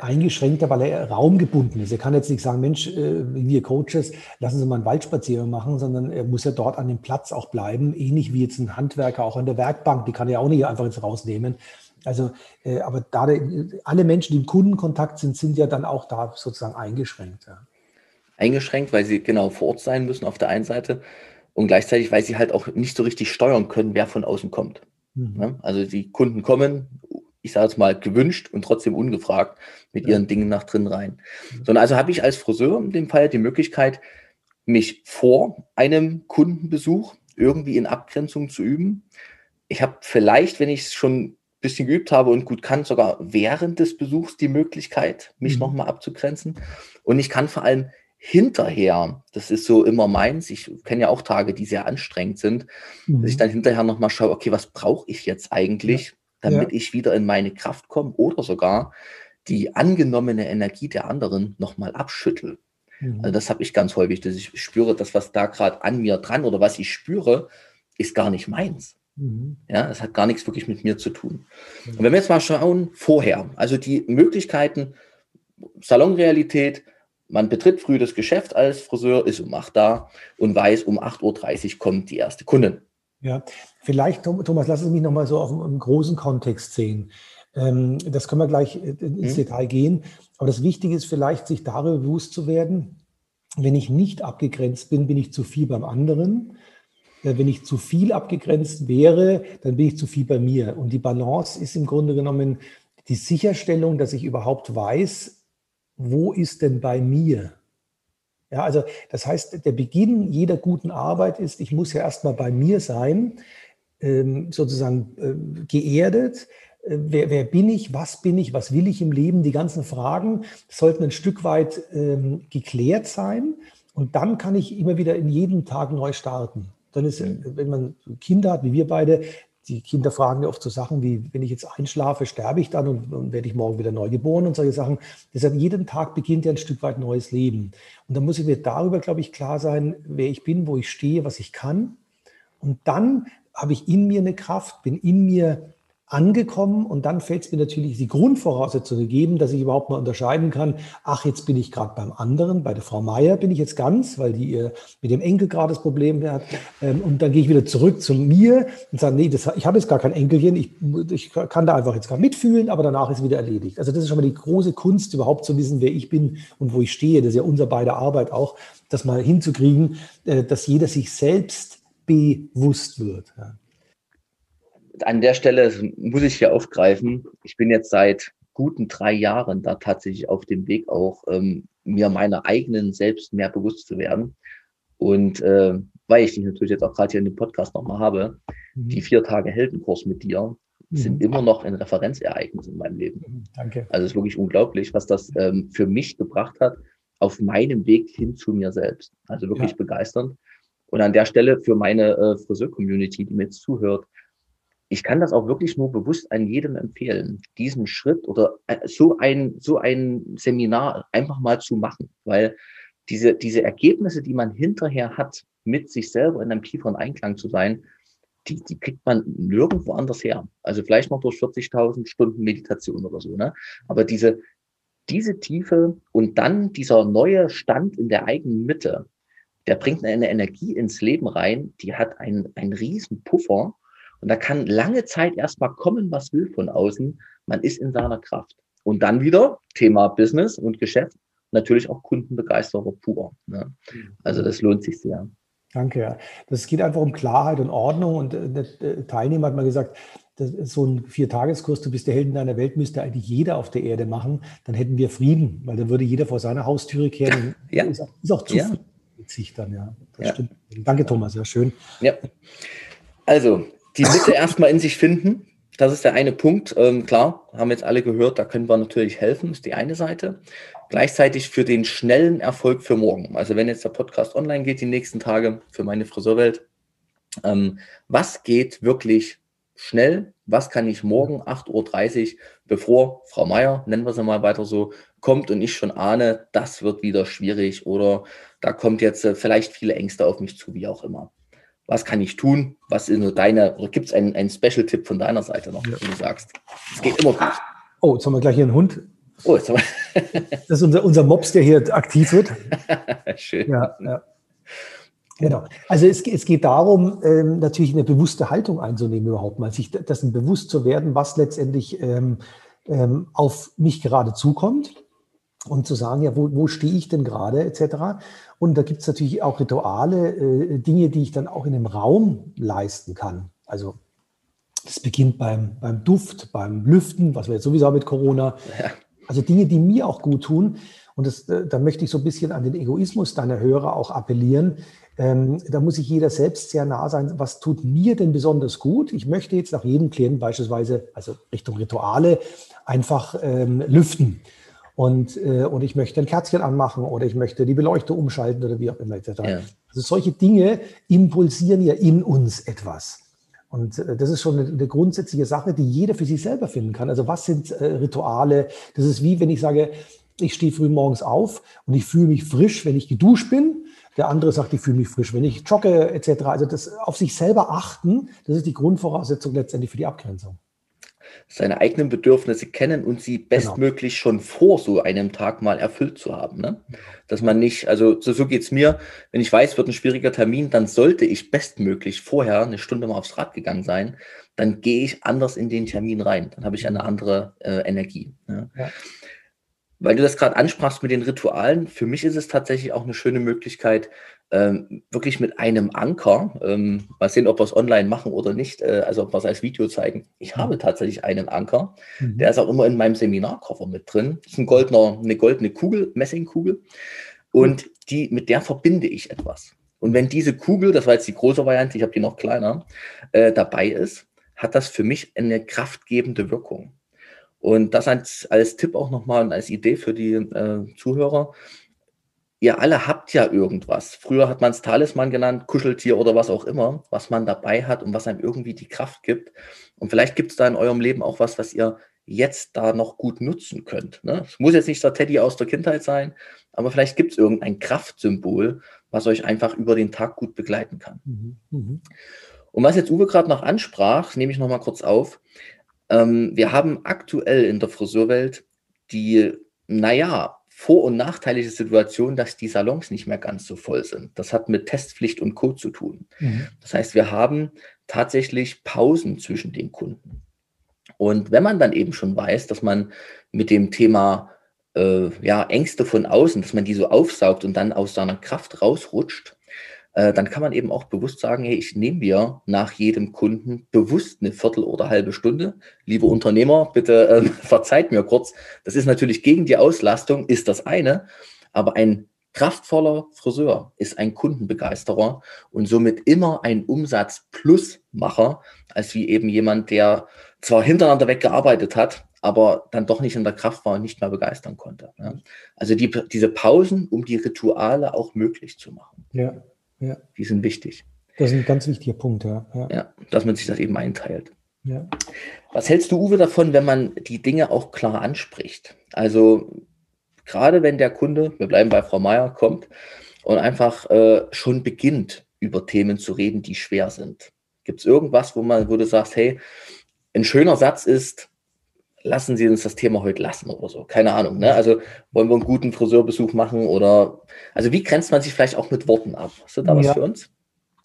eingeschränkter, weil er raumgebunden ist. Er kann jetzt nicht sagen, Mensch, äh, wir Coaches, lassen Sie mal einen Waldspaziergang machen, sondern er muss ja dort an dem Platz auch bleiben, ähnlich wie jetzt ein Handwerker auch an der Werkbank, die kann er auch nicht einfach jetzt rausnehmen. Also, äh, aber da alle Menschen, die im Kundenkontakt sind, sind ja dann auch da sozusagen eingeschränkt. Ja. Eingeschränkt, weil sie genau vor Ort sein müssen auf der einen Seite und gleichzeitig, weil sie halt auch nicht so richtig steuern können, wer von außen kommt. Mhm. Ja, also die Kunden kommen, ich sage jetzt mal, gewünscht und trotzdem ungefragt mit ihren Dingen nach drin rein. Mhm. Sondern also habe ich als Friseur in dem Fall die Möglichkeit, mich vor einem Kundenbesuch irgendwie in Abgrenzung zu üben. Ich habe vielleicht, wenn ich es schon ein bisschen geübt habe und gut kann, sogar während des Besuchs die Möglichkeit, mich mhm. nochmal abzugrenzen. Und ich kann vor allem hinterher, das ist so immer meins, ich kenne ja auch Tage, die sehr anstrengend sind, mhm. dass ich mhm. dann hinterher nochmal schaue, okay, was brauche ich jetzt eigentlich, ja. Damit ja. ich wieder in meine Kraft komme oder sogar die angenommene Energie der anderen nochmal abschüttel. Mhm. Also das habe ich ganz häufig, dass ich spüre, das, was da gerade an mir dran oder was ich spüre, ist gar nicht meins. Mhm. Ja, es hat gar nichts wirklich mit mir zu tun. Mhm. Und wenn wir jetzt mal schauen, vorher, also die Möglichkeiten, Salonrealität, man betritt früh das Geschäft als Friseur, ist um 8 da und weiß, um 8.30 Uhr kommt die erste Kundin. Ja, vielleicht, Thomas, lass es mich nochmal so auf einem großen Kontext sehen. Ähm, das können wir gleich äh, ins mhm. Detail gehen. Aber das Wichtige ist vielleicht, sich darüber bewusst zu werden, wenn ich nicht abgegrenzt bin, bin ich zu viel beim anderen. Äh, wenn ich zu viel abgegrenzt wäre, dann bin ich zu viel bei mir. Und die Balance ist im Grunde genommen die Sicherstellung, dass ich überhaupt weiß, wo ist denn bei mir? Ja, also das heißt, der Beginn jeder guten Arbeit ist, ich muss ja erstmal bei mir sein, ähm, sozusagen äh, geerdet, äh, wer, wer, bin ich, was bin ich, was will ich im Leben, die ganzen Fragen sollten ein Stück weit ähm, geklärt sein. Und dann kann ich immer wieder in jedem Tag neu starten. Dann ist, mhm. wenn man Kinder hat, wie wir beide, die Kinder fragen ja oft so Sachen wie, wenn ich jetzt einschlafe, sterbe ich dann und, und werde ich morgen wieder neu geboren und solche Sachen. Deshalb jeden Tag beginnt ja ein Stück weit neues Leben. Und dann muss ich mir darüber, glaube ich, klar sein, wer ich bin, wo ich stehe, was ich kann. Und dann habe ich in mir eine Kraft, bin in mir angekommen und dann fällt es mir natürlich die Grundvoraussetzung gegeben, dass ich überhaupt mal unterscheiden kann, ach, jetzt bin ich gerade beim anderen, bei der Frau Meier bin ich jetzt ganz, weil die ihr mit dem Enkel gerade das Problem hat ähm, und dann gehe ich wieder zurück zu mir und sage, nee, das, ich habe jetzt gar kein Enkelchen, ich, ich kann da einfach jetzt gerade mitfühlen, aber danach ist wieder erledigt. Also das ist schon mal die große Kunst, überhaupt zu wissen, wer ich bin und wo ich stehe. Das ist ja unser beider Arbeit auch, das mal hinzukriegen, äh, dass jeder sich selbst bewusst wird. An der Stelle muss ich hier aufgreifen. Ich bin jetzt seit guten drei Jahren da tatsächlich auf dem Weg auch, ähm, mir meiner eigenen selbst mehr bewusst zu werden. Und äh, weil ich dich natürlich jetzt auch gerade hier in dem Podcast nochmal habe, mhm. die vier Tage Heldenkurs mit dir mhm. sind immer noch ein Referenzereignis in meinem Leben. Mhm, danke. Also es ist wirklich unglaublich, was das ähm, für mich gebracht hat auf meinem Weg hin zu mir selbst. Also wirklich ja. begeisternd. Und an der Stelle für meine äh, Friseur-Community, die mir jetzt zuhört, ich kann das auch wirklich nur bewusst an jedem empfehlen, diesen Schritt oder äh, so ein, so ein Seminar einfach mal zu machen, weil diese, diese Ergebnisse, die man hinterher hat, mit sich selber in einem tieferen Einklang zu sein, die, die kriegt man nirgendwo anders her. Also vielleicht noch durch 40.000 Stunden Meditation oder so, ne? Aber diese, diese Tiefe und dann dieser neue Stand in der eigenen Mitte, der bringt eine Energie ins Leben rein, die hat einen, einen riesen Puffer und da kann lange Zeit erstmal kommen, was will von außen. Man ist in seiner Kraft. Und dann wieder Thema Business und Geschäft, natürlich auch Kundenbegeisterer pur. Ne? Also das lohnt sich sehr. Danke. Ja. Das geht einfach um Klarheit und Ordnung. Und äh, der Teilnehmer hat mal gesagt, so ein Viertageskurs, du bist der Held in deiner Welt, müsste eigentlich jeder auf der Erde machen. Dann hätten wir Frieden, weil dann würde jeder vor seiner Haustüre kehren. Ja. Ist auch, ist auch zu ja. sich dann, ja. Das ja. stimmt. Danke, Thomas, sehr schön. Ja. Also, die Mitte erstmal in sich finden. Das ist der eine Punkt. Ähm, klar, haben jetzt alle gehört, da können wir natürlich helfen, ist die eine Seite. Gleichzeitig für den schnellen Erfolg für morgen. Also wenn jetzt der Podcast online geht, die nächsten Tage für meine Friseurwelt, ähm, was geht wirklich schnell? Was kann ich morgen 8.30 Uhr, bevor Frau Meier, nennen wir sie mal weiter so, kommt und ich schon ahne, das wird wieder schwierig oder da kommt jetzt äh, vielleicht viele Ängste auf mich zu, wie auch immer was kann ich tun? Was ist nur deine, oder gibt es einen, einen Special-Tipp von deiner Seite noch, ja. du sagst, es geht immer gut? Oh, jetzt haben wir gleich hier einen Hund. Oh, jetzt haben wir das ist unser, unser Mops, der hier aktiv wird. Schön. Ja, ja. Genau. Also es, es geht darum, ähm, natürlich eine bewusste Haltung einzunehmen überhaupt mal, sich dessen bewusst zu werden, was letztendlich ähm, ähm, auf mich gerade zukommt und zu sagen, ja, wo, wo stehe ich denn gerade etc. Und da gibt es natürlich auch Rituale, äh, Dinge, die ich dann auch in dem Raum leisten kann. Also das beginnt beim, beim Duft, beim Lüften, was wir jetzt sowieso mit Corona. Ja. Also Dinge, die mir auch gut tun. Und das, äh, da möchte ich so ein bisschen an den Egoismus deiner Hörer auch appellieren. Ähm, da muss sich jeder selbst sehr nah sein. Was tut mir denn besonders gut? Ich möchte jetzt nach jedem Klienten beispielsweise, also Richtung Rituale, einfach ähm, lüften. Und, äh, und ich möchte ein Kerzchen anmachen oder ich möchte die Beleuchtung umschalten oder wie auch immer. Etc. Ja. Also solche Dinge impulsieren ja in uns etwas. Und äh, das ist schon eine, eine, grundsätzliche Sache, die jeder für sich selber finden kann. Also was sind äh, Rituale? Das ist wie, wenn ich sage, ich stehe früh morgens auf und ich fühle mich frisch, wenn ich geduscht bin. Der andere sagt, ich fühle mich frisch, wenn ich jogge etc. Also das auf sich selber achten, das ist die Grundvoraussetzung letztendlich für die Abgrenzung. Seine eigenen Bedürfnisse kennen und sie genau. bestmöglich genau. schon vor so einem Tag mal erfüllt zu haben. Ne? Dass man nicht, also so, so geht es mir, wenn ich weiß, wird ein schwieriger Termin, dann sollte ich bestmöglich vorher eine Stunde mal aufs Rad gegangen sein. Dann gehe ich anders in den Termin rein. Dann habe ich eine andere äh, Energie. Ne? Ja. Weil du das gerade ansprachst mit den Ritualen, für mich ist es tatsächlich auch eine schöne Möglichkeit, ähm, wirklich mit einem Anker, ähm, mal sehen, ob wir es online machen oder nicht, äh, also ob wir es als Video zeigen. Ich mhm. habe tatsächlich einen Anker, mhm. der ist auch immer in meinem Seminarkoffer mit drin. Das ist ein goldener, eine goldene Kugel, Messingkugel. Und die, mit der verbinde ich etwas. Und wenn diese Kugel, das war jetzt die große Variante, ich habe die noch kleiner, äh, dabei ist, hat das für mich eine kraftgebende Wirkung. Und das als, als Tipp auch nochmal und als Idee für die äh, Zuhörer. Ihr alle habt ja irgendwas. Früher hat man es Talisman genannt, Kuscheltier oder was auch immer, was man dabei hat und was einem irgendwie die Kraft gibt. Und vielleicht gibt es da in eurem Leben auch was, was ihr jetzt da noch gut nutzen könnt. Ne? Es muss jetzt nicht der Teddy aus der Kindheit sein, aber vielleicht gibt es irgendein Kraftsymbol, was euch einfach über den Tag gut begleiten kann. Mhm. Mhm. Und was jetzt Uwe gerade noch ansprach, nehme ich noch mal kurz auf. Ähm, wir haben aktuell in der Friseurwelt die, naja, vor- und nachteilige Situation, dass die Salons nicht mehr ganz so voll sind. Das hat mit Testpflicht und Co. zu tun. Mhm. Das heißt, wir haben tatsächlich Pausen zwischen den Kunden. Und wenn man dann eben schon weiß, dass man mit dem Thema äh, ja, Ängste von außen, dass man die so aufsaugt und dann aus seiner Kraft rausrutscht, äh, dann kann man eben auch bewusst sagen, hey, ich nehme mir nach jedem Kunden bewusst eine Viertel oder halbe Stunde. Liebe Unternehmer, bitte äh, verzeiht mir kurz. Das ist natürlich gegen die Auslastung, ist das eine. Aber ein kraftvoller Friseur ist ein Kundenbegeisterer und somit immer ein Umsatz-Plusmacher, als wie eben jemand, der zwar hintereinander weggearbeitet hat, aber dann doch nicht in der Kraft war und nicht mehr begeistern konnte. Ja. Also die, diese Pausen, um die Rituale auch möglich zu machen. Ja. Ja. Die sind wichtig. Das ist ein ganz wichtiger Punkt, ja. ja. Ja, dass man sich das eben einteilt. Ja. Was hältst du, Uwe, davon, wenn man die Dinge auch klar anspricht? Also gerade wenn der Kunde, wir bleiben bei Frau Meier, kommt und einfach äh, schon beginnt, über Themen zu reden, die schwer sind. Gibt es irgendwas, wo man, wo du sagst, hey, ein schöner Satz ist, lassen Sie uns das Thema heute lassen oder so. Keine Ahnung. Ne? Also wollen wir einen guten Friseurbesuch machen oder also wie grenzt man sich vielleicht auch mit Worten ab? Hast du da was für uns?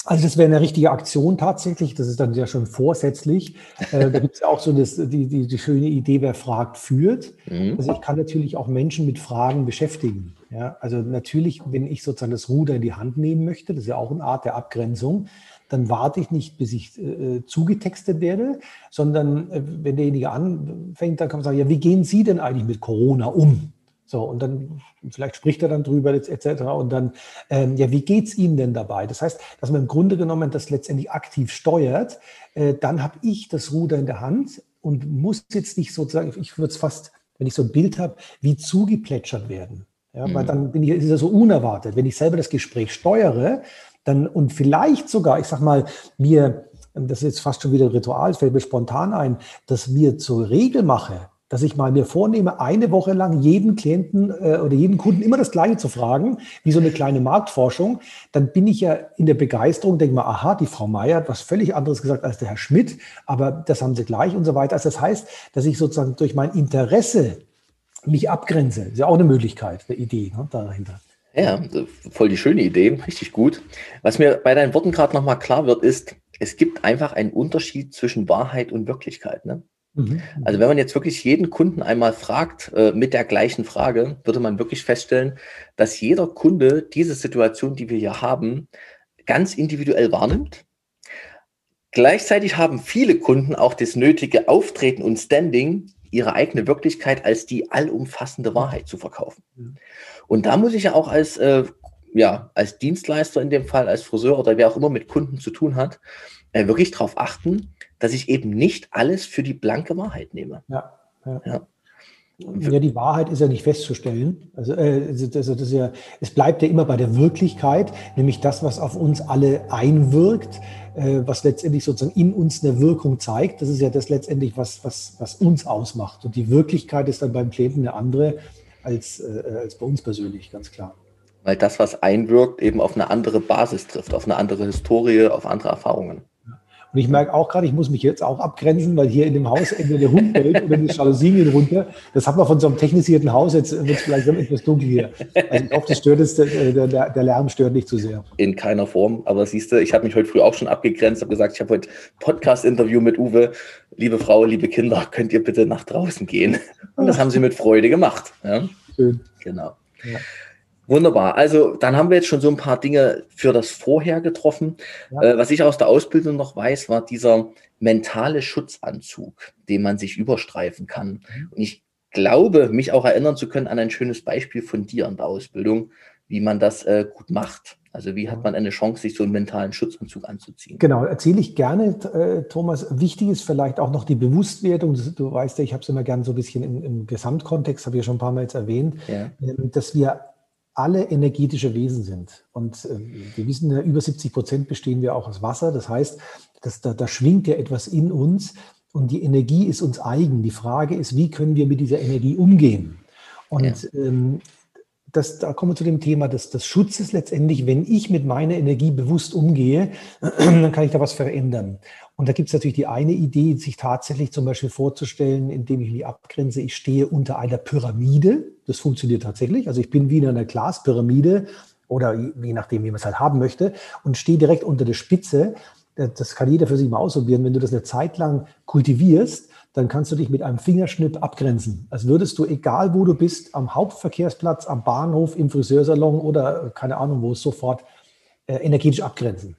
Also das wäre eine richtige Aktion tatsächlich. Das ist dann ja schon vorsätzlich. Äh, da gibt es ja auch so das, die, die, die, schöne Idee, wer fragt, führt. Mhm. Also ich kann natürlich auch Menschen mit Fragen beschäftigen. Ja, also natürlich, wenn ich sozusagen das Ruder in die Hand nehmen möchte, das ist ja auch eine Art der Abgrenzung, dann warte ich nicht, bis ich äh, zugetextet werde, sondern äh, wenn derjenige anfängt, dann kann man sagen, ja, wie gehen Sie denn eigentlich mit Corona um? So, und dann, vielleicht spricht er dann drüber, etc. Und dann, ähm, ja, wie geht's Ihnen denn dabei? Das heißt, dass man im Grunde genommen das letztendlich aktiv steuert, äh, dann habe ich das Ruder in der Hand und muss jetzt nicht sozusagen, ich würde es fast, wenn ich so ein Bild habe, wie zugeplätschert werden. Ja, mhm. Weil dann bin ich, ist es so unerwartet. Wenn ich selber das Gespräch steuere, dann und vielleicht sogar, ich sag mal, mir, das ist jetzt fast schon wieder ein Ritual, fällt mir spontan ein, dass mir zur Regel mache, dass ich mal mir vornehme, eine Woche lang jeden Klienten äh, oder jeden Kunden immer das Gleiche zu fragen, wie so eine kleine Marktforschung, dann bin ich ja in der Begeisterung, denke mal, aha, die Frau Meier hat was völlig anderes gesagt als der Herr Schmidt, aber das haben sie gleich und so weiter. Also das heißt, dass ich sozusagen durch mein Interesse mich abgrenze. Das ist ja auch eine Möglichkeit, eine Idee ne, dahinter. Ja, voll die schöne Idee, richtig gut. Was mir bei deinen Worten gerade nochmal klar wird, ist, es gibt einfach einen Unterschied zwischen Wahrheit und Wirklichkeit. Ne? Mhm. Also wenn man jetzt wirklich jeden Kunden einmal fragt äh, mit der gleichen Frage, würde man wirklich feststellen, dass jeder Kunde diese Situation, die wir hier haben, ganz individuell wahrnimmt. Gleichzeitig haben viele Kunden auch das nötige Auftreten und Standing, ihre eigene Wirklichkeit als die allumfassende Wahrheit zu verkaufen. Und da muss ich ja auch als, äh, ja, als Dienstleister in dem Fall, als Friseur oder wer auch immer mit Kunden zu tun hat, äh, wirklich darauf achten, dass ich eben nicht alles für die blanke Wahrheit nehme. Ja, ja. ja. Ja, die Wahrheit ist ja nicht festzustellen. Also, äh, also das ist ja, es bleibt ja immer bei der Wirklichkeit, nämlich das, was auf uns alle einwirkt, äh, was letztendlich sozusagen in uns eine Wirkung zeigt. Das ist ja das letztendlich, was, was, was uns ausmacht. Und die Wirklichkeit ist dann beim Klienten eine andere als, äh, als bei uns persönlich, ganz klar. Weil das, was einwirkt, eben auf eine andere Basis trifft, auf eine andere Historie, auf andere Erfahrungen. Und ich merke auch gerade, ich muss mich jetzt auch abgrenzen, weil hier in dem Haus entweder der Hund bellt oder die Jalousien gehen runter. Das hat man von so einem technisierten Haus, jetzt wird es vielleicht etwas dunkel hier. Also ich hoffe, das stört es, der, der, der, Lärm stört nicht zu sehr. In keiner Form, aber siehst du, ich habe mich heute früh auch schon abgegrenzt, habe gesagt, ich habe heute Podcast-Interview mit Uwe. Liebe Frau, liebe Kinder, könnt ihr bitte nach draußen gehen? Und das haben sie mit Freude gemacht. Ja? Schön. Genau. Ja. Wunderbar. Also dann haben wir jetzt schon so ein paar Dinge für das Vorher getroffen. Ja. Äh, was ich aus der Ausbildung noch weiß, war dieser mentale Schutzanzug, den man sich überstreifen kann. Mhm. Und ich glaube, mich auch erinnern zu können an ein schönes Beispiel von dir in der Ausbildung, wie man das äh, gut macht. Also wie hat man eine Chance, sich so einen mentalen Schutzanzug anzuziehen? Genau, erzähle ich gerne, äh, Thomas. Wichtig ist vielleicht auch noch die Bewusstwerdung. Du weißt ja, ich habe es immer gerne so ein bisschen im, im Gesamtkontext, habe ich ja schon ein paar Mal jetzt erwähnt, ja. Ähm, dass wir alle energetische Wesen sind. Und äh, wir wissen ja, über 70 Prozent bestehen wir auch aus Wasser. Das heißt, dass da, da schwingt ja etwas in uns und die Energie ist uns eigen. Die Frage ist, wie können wir mit dieser Energie umgehen? Und ja. ähm, das, da kommen wir zu dem Thema des, des Schutzes letztendlich. Wenn ich mit meiner Energie bewusst umgehe, dann kann ich da was verändern. Und da gibt es natürlich die eine Idee, sich tatsächlich zum Beispiel vorzustellen, indem ich mich abgrenze, ich stehe unter einer Pyramide. Das funktioniert tatsächlich. Also ich bin wie in einer Glaspyramide oder je nachdem, wie man es halt haben möchte und stehe direkt unter der Spitze. Das kann jeder für sich mal ausprobieren. Wenn du das eine Zeit lang kultivierst, dann kannst du dich mit einem Fingerschnipp abgrenzen. Als würdest du, egal wo du bist, am Hauptverkehrsplatz, am Bahnhof, im Friseursalon oder keine Ahnung wo, sofort äh, energetisch abgrenzen.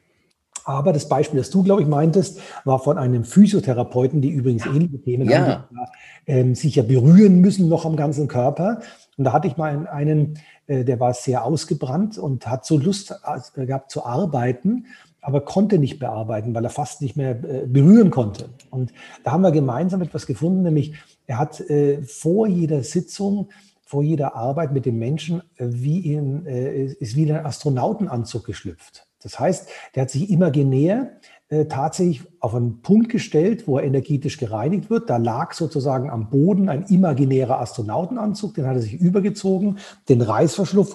Aber das Beispiel, das du, glaube ich, meintest, war von einem Physiotherapeuten, die übrigens ähnliche Themen ja. haben, äh, sich ja berühren müssen noch am ganzen Körper. Und da hatte ich mal einen, äh, der war sehr ausgebrannt und hat so Lust äh, gehabt zu arbeiten, aber konnte nicht bearbeiten, weil er fast nicht mehr äh, berühren konnte. Und da haben wir gemeinsam etwas gefunden, nämlich er hat äh, vor jeder Sitzung vor jeder Arbeit mit dem Menschen äh, wie in, ist wie in einen Astronautenanzug geschlüpft. Das heißt, der hat sich imaginär äh, tatsächlich auf einen Punkt gestellt, wo er energetisch gereinigt wird. Da lag sozusagen am Boden ein imaginärer Astronautenanzug, den hat er sich übergezogen, den Reißverschluss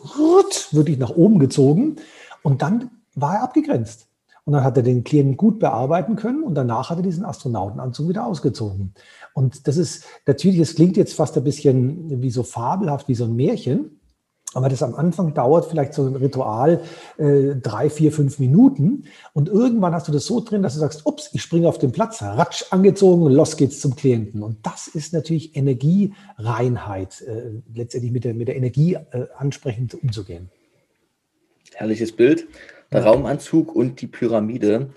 wirklich nach oben gezogen und dann war er abgegrenzt. Und dann hat er den Klienten gut bearbeiten können und danach hat er diesen Astronautenanzug wieder ausgezogen. Und das ist natürlich, es klingt jetzt fast ein bisschen wie so fabelhaft, wie so ein Märchen. Aber das am Anfang dauert vielleicht so ein Ritual äh, drei, vier, fünf Minuten. Und irgendwann hast du das so drin, dass du sagst, ups, ich springe auf den Platz, ratsch angezogen und los geht's zum Klienten. Und das ist natürlich Energiereinheit, äh, letztendlich mit der, mit der Energie äh, ansprechend umzugehen. Herrliches Bild. Raumanzug und die Pyramide.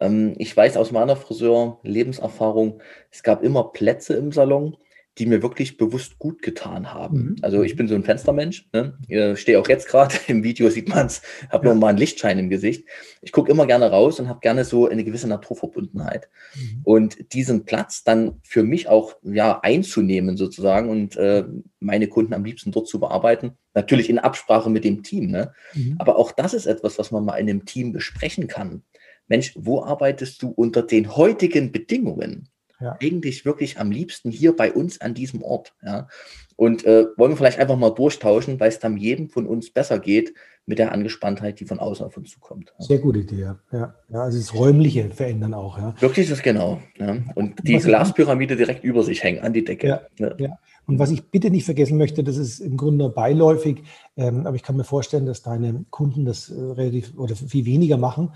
Ähm, ich weiß aus meiner Friseur-Lebenserfahrung, es gab immer Plätze im Salon, die mir wirklich bewusst gut getan haben. Mhm. Also ich bin so ein Fenstermensch, ne? Ich stehe auch jetzt gerade, im Video sieht man es, habe ja. nur mal einen Lichtschein im Gesicht. Ich gucke immer gerne raus und habe gerne so eine gewisse Naturverbundenheit. Mhm. Und diesen Platz dann für mich auch ja einzunehmen sozusagen und äh, meine Kunden am liebsten dort zu bearbeiten. Natürlich in Absprache mit dem Team. Ne? Mhm. Aber auch das ist etwas, was man mal in einem Team besprechen kann. Mensch, wo arbeitest du unter den heutigen Bedingungen? Ja. eigentlich wirklich am liebsten hier bei uns an diesem Ort. Ja? Und äh, wollen wir vielleicht einfach mal durchtauschen, weil es dann jedem von uns besser geht mit der Angespanntheit, die von außen auf uns zukommt. Ja. Sehr gute Idee, ja. ja. Also das Räumliche verändern auch. Ja. Wirklich das genau. Ja. Und die Glaspyramide direkt über sich hängen, an die Decke. Ja, ja. Und was ich bitte nicht vergessen möchte, das ist im Grunde beiläufig, ähm, aber ich kann mir vorstellen, dass deine Kunden das äh, relativ oder viel weniger machen,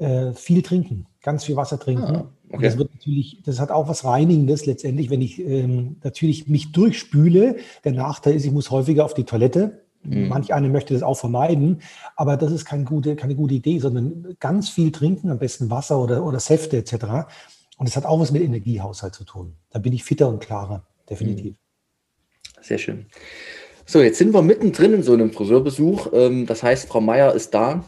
äh, viel trinken, ganz viel Wasser trinken. Ah, okay. Das wird natürlich, das hat auch was Reinigendes letztendlich, wenn ich ähm, natürlich mich durchspüle. Der Nachteil ist, ich muss häufiger auf die Toilette. Mhm. Manch einer möchte das auch vermeiden, aber das ist keine gute, keine gute Idee, sondern ganz viel trinken, am besten Wasser oder, oder Säfte etc. Und das hat auch was mit Energiehaushalt zu tun. Da bin ich fitter und klarer, definitiv. Mhm. Sehr schön. So, jetzt sind wir mittendrin in so einem Friseurbesuch. Ähm, das heißt, Frau Meier ist da.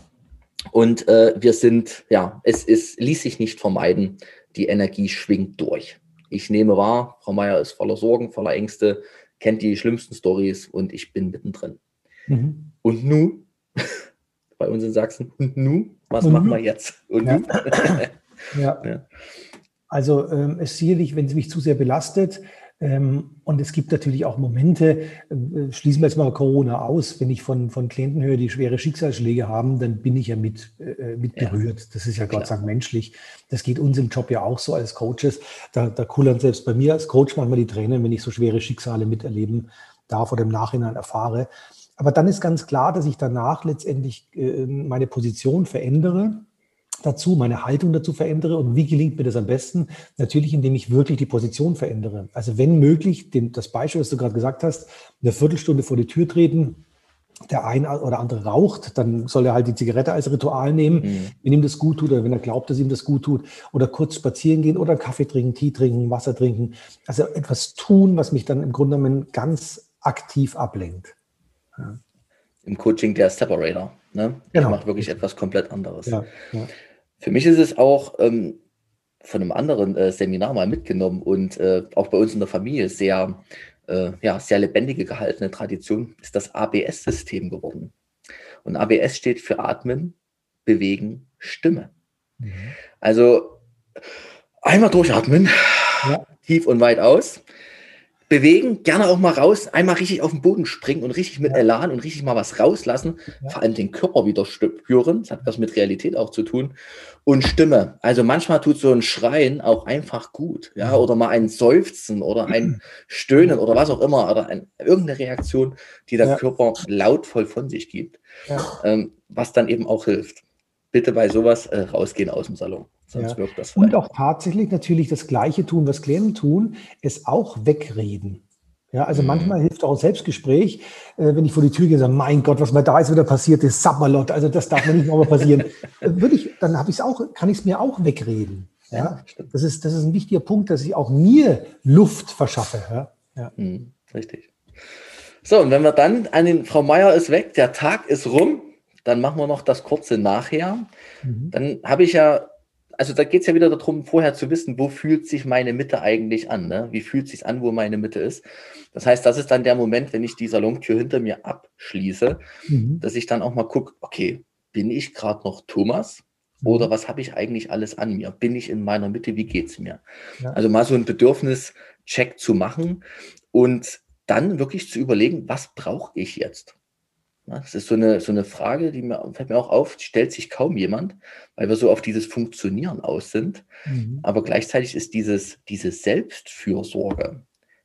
Und äh, wir sind, ja, es, es ließ sich nicht vermeiden, die Energie schwingt durch. Ich nehme wahr, Frau Meier ist voller Sorgen, voller Ängste, kennt die schlimmsten Stories und ich bin mittendrin. Mhm. Und nu, bei uns in Sachsen, und nu, was und machen nu? wir jetzt? Und ja. ja. ja. Also ähm, es sicherlich, wenn es mich zu sehr belastet, und es gibt natürlich auch Momente, äh, schließen wir jetzt mal Corona aus, wenn ich von, von Klienten höre, die schwere Schicksalsschläge haben, dann bin ich ja mit, äh, mit berührt. Ja. Das ist ja Gott sei Dank menschlich. Das geht uns im Job ja auch so als Coaches. Da, da kullern selbst bei mir als Coach manchmal die Tränen, wenn ich so schwere Schicksale miterleben darf oder im Nachhinein erfahre. Aber dann ist ganz klar, dass ich danach letztendlich äh, meine Position verändere dazu, meine Haltung dazu verändere. Und wie gelingt mir das am besten? Natürlich, indem ich wirklich die Position verändere. Also wenn möglich, den, das Beispiel, das du gerade gesagt hast, eine Viertelstunde vor die Tür treten, der ein oder andere raucht, dann soll er halt die Zigarette als Ritual nehmen, mhm. wenn ihm das gut tut oder wenn er glaubt, dass ihm das gut tut. Oder kurz spazieren gehen oder Kaffee trinken, Tee trinken, Wasser trinken. Also etwas tun, was mich dann im Grunde genommen ganz aktiv ablenkt. Ja. Im Coaching der Separator. Ne? Genau. Ich mache wirklich etwas komplett anderes. Ja, ja. Für mich ist es auch ähm, von einem anderen äh, Seminar mal mitgenommen und äh, auch bei uns in der Familie sehr, äh, ja, sehr lebendige gehaltene Tradition ist das ABS-System geworden. Und ABS steht für Atmen, Bewegen, Stimme. Mhm. Also einmal durchatmen, ja. tief und weit aus bewegen, gerne auch mal raus, einmal richtig auf den Boden springen und richtig mit Elan und richtig mal was rauslassen, ja. vor allem den Körper wieder spüren, das hat was mit Realität auch zu tun und Stimme. Also manchmal tut so ein Schreien auch einfach gut, ja, oder mal ein Seufzen oder ein Stöhnen oder was auch immer oder ein, irgendeine Reaktion, die der ja. Körper lautvoll von sich gibt, ja. ähm, was dann eben auch hilft. Bitte bei sowas äh, rausgehen aus dem Salon. Sonst ja. wirkt das Und auch tatsächlich natürlich das Gleiche tun, was Klienten tun, es auch wegreden. Ja, also mhm. manchmal hilft auch ein Selbstgespräch, äh, wenn ich vor die Tür gehe und sage, mein Gott, was mir da jetzt wieder passiert ist, Sabberlot, also das darf mir nicht nochmal passieren. Würde ich, dann habe ich es auch, kann ich es mir auch wegreden. Ja, ja das ist, das ist ein wichtiger Punkt, dass ich auch mir Luft verschaffe. Ja, ja. Mhm, richtig. So, und wenn wir dann an den, Frau Meier ist weg, der Tag ist rum, dann machen wir noch das kurze Nachher. Mhm. Dann habe ich ja also da geht es ja wieder darum, vorher zu wissen, wo fühlt sich meine Mitte eigentlich an? Ne? Wie fühlt sich an, wo meine Mitte ist? Das heißt, das ist dann der Moment, wenn ich die Salontür hinter mir abschließe, mhm. dass ich dann auch mal gucke, okay, bin ich gerade noch Thomas? Mhm. Oder was habe ich eigentlich alles an mir? Bin ich in meiner Mitte? Wie geht es mir? Ja. Also mal so ein Bedürfnischeck zu machen und dann wirklich zu überlegen, was brauche ich jetzt? Das ist so eine, so eine Frage, die mir, fällt mir auch auf, stellt sich kaum jemand, weil wir so auf dieses Funktionieren aus sind. Mhm. Aber gleichzeitig ist dieses, diese Selbstfürsorge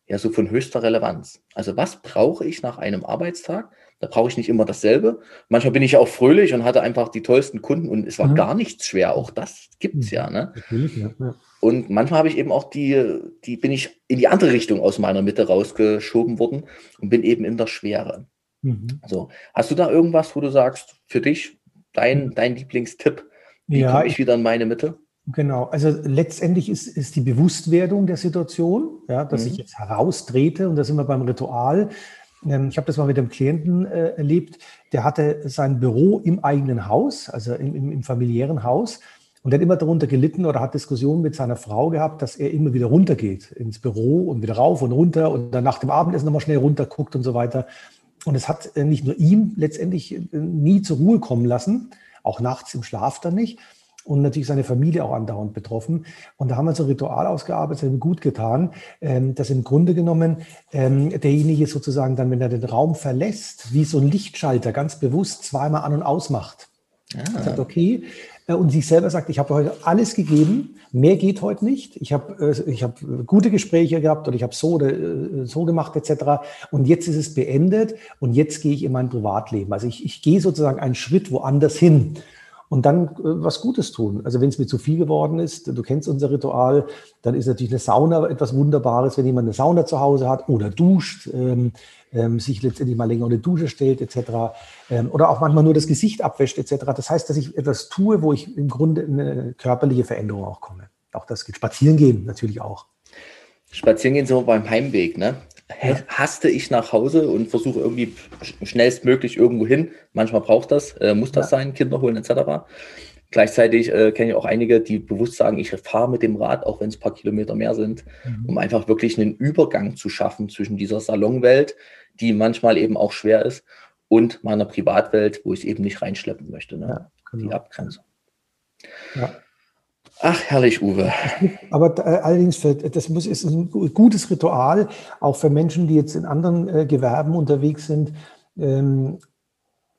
ja so von höchster Relevanz. Also was brauche ich nach einem Arbeitstag? Da brauche ich nicht immer dasselbe. Manchmal bin ich auch fröhlich und hatte einfach die tollsten Kunden und es war mhm. gar nichts schwer. Auch das gibt es mhm. ja, ne? ja, ja. Und manchmal habe ich eben auch die, die bin ich in die andere Richtung aus meiner Mitte rausgeschoben worden und bin eben in der Schwere. Mhm. So, hast du da irgendwas, wo du sagst, für dich dein, dein Lieblingstipp? Wie ja, komme ich wieder in meine Mitte? Genau, also letztendlich ist, ist die Bewusstwerdung der Situation, ja, dass mhm. ich jetzt heraustrete und da sind wir beim Ritual. Ähm, ich habe das mal mit einem Klienten äh, erlebt, der hatte sein Büro im eigenen Haus, also im, im, im familiären Haus. Und er hat immer darunter gelitten oder hat Diskussionen mit seiner Frau gehabt, dass er immer wieder runtergeht ins Büro und wieder rauf und runter und dann nach dem Abendessen nochmal schnell runter guckt und so weiter. Und es hat äh, nicht nur ihm letztendlich äh, nie zur Ruhe kommen lassen, auch nachts im Schlaf dann nicht. Und natürlich seine Familie auch andauernd betroffen. Und da haben wir so ein Ritual ausgearbeitet, das hat ihm gut getan, ähm, dass im Grunde genommen ähm, derjenige sozusagen dann, wenn er den Raum verlässt, wie so ein Lichtschalter ganz bewusst zweimal an und ausmacht. Ah. Sagt, okay. Äh, und sich selber sagt, ich habe heute alles gegeben, mehr geht heute nicht. Ich habe äh, ich hab gute Gespräche gehabt oder ich habe so oder äh, so gemacht etc. Und jetzt ist es beendet und jetzt gehe ich in mein Privatleben. Also ich, ich gehe sozusagen einen Schritt woanders hin und dann äh, was Gutes tun. Also wenn es mir zu viel geworden ist, du kennst unser Ritual, dann ist natürlich eine Sauna etwas Wunderbares, wenn jemand eine Sauna zu Hause hat oder duscht, ähm, ähm, sich letztendlich mal länger die Dusche stellt etc. Ähm, oder auch manchmal nur das Gesicht abwäscht etc. Das heißt, dass ich etwas tue, wo ich im Grunde eine körperliche Veränderung auch komme. Auch das geht. Spazieren gehen natürlich auch. Spazieren gehen wir beim Heimweg, ne? Haste ich nach Hause und versuche irgendwie schnellstmöglich irgendwo hin. Manchmal braucht das, äh, muss das ja. sein, Kinder holen etc. Gleichzeitig äh, kenne ich auch einige, die bewusst sagen, ich fahre mit dem Rad, auch wenn es ein paar Kilometer mehr sind, mhm. um einfach wirklich einen Übergang zu schaffen zwischen dieser Salonwelt, die manchmal eben auch schwer ist, und meiner Privatwelt, wo ich es eben nicht reinschleppen möchte. Ne? Ja, genau. Die Abgrenzung. Ja. Ach, herrlich, Uwe. Aber äh, allerdings, für, das muss, ist ein gutes Ritual, auch für Menschen, die jetzt in anderen äh, Gewerben unterwegs sind. Ähm,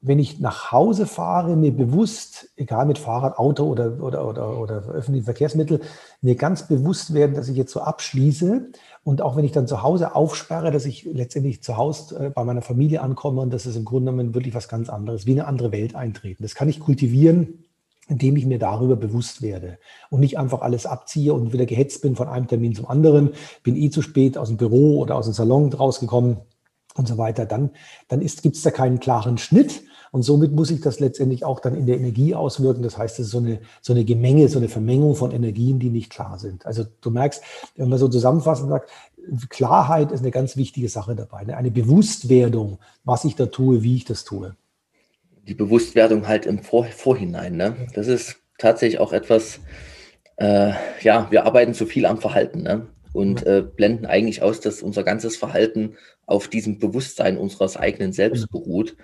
wenn ich nach Hause fahre, mir bewusst, egal mit Fahrrad, Auto oder, oder, oder, oder öffentlichen Verkehrsmittel, mir ganz bewusst werden, dass ich jetzt so abschließe. Und auch wenn ich dann zu Hause aufsperre, dass ich letztendlich zu Hause äh, bei meiner Familie ankomme und das ist im Grunde genommen wirklich was ganz anderes, wie eine andere Welt eintreten. Das kann ich kultivieren indem ich mir darüber bewusst werde und nicht einfach alles abziehe und wieder gehetzt bin von einem Termin zum anderen, bin eh zu spät aus dem Büro oder aus dem Salon rausgekommen und so weiter, dann, dann gibt es da keinen klaren Schnitt. Und somit muss ich das letztendlich auch dann in der Energie auswirken. Das heißt, es ist so eine, so eine Gemenge, so eine Vermengung von Energien, die nicht klar sind. Also du merkst, wenn man so zusammenfassend sagt, Klarheit ist eine ganz wichtige Sache dabei. Eine Bewusstwerdung, was ich da tue, wie ich das tue die Bewusstwerdung halt im Vor Vorhinein. Ne? Das ist tatsächlich auch etwas, äh, ja, wir arbeiten zu viel am Verhalten ne? und äh, blenden eigentlich aus, dass unser ganzes Verhalten auf diesem Bewusstsein unseres eigenen Selbst beruht.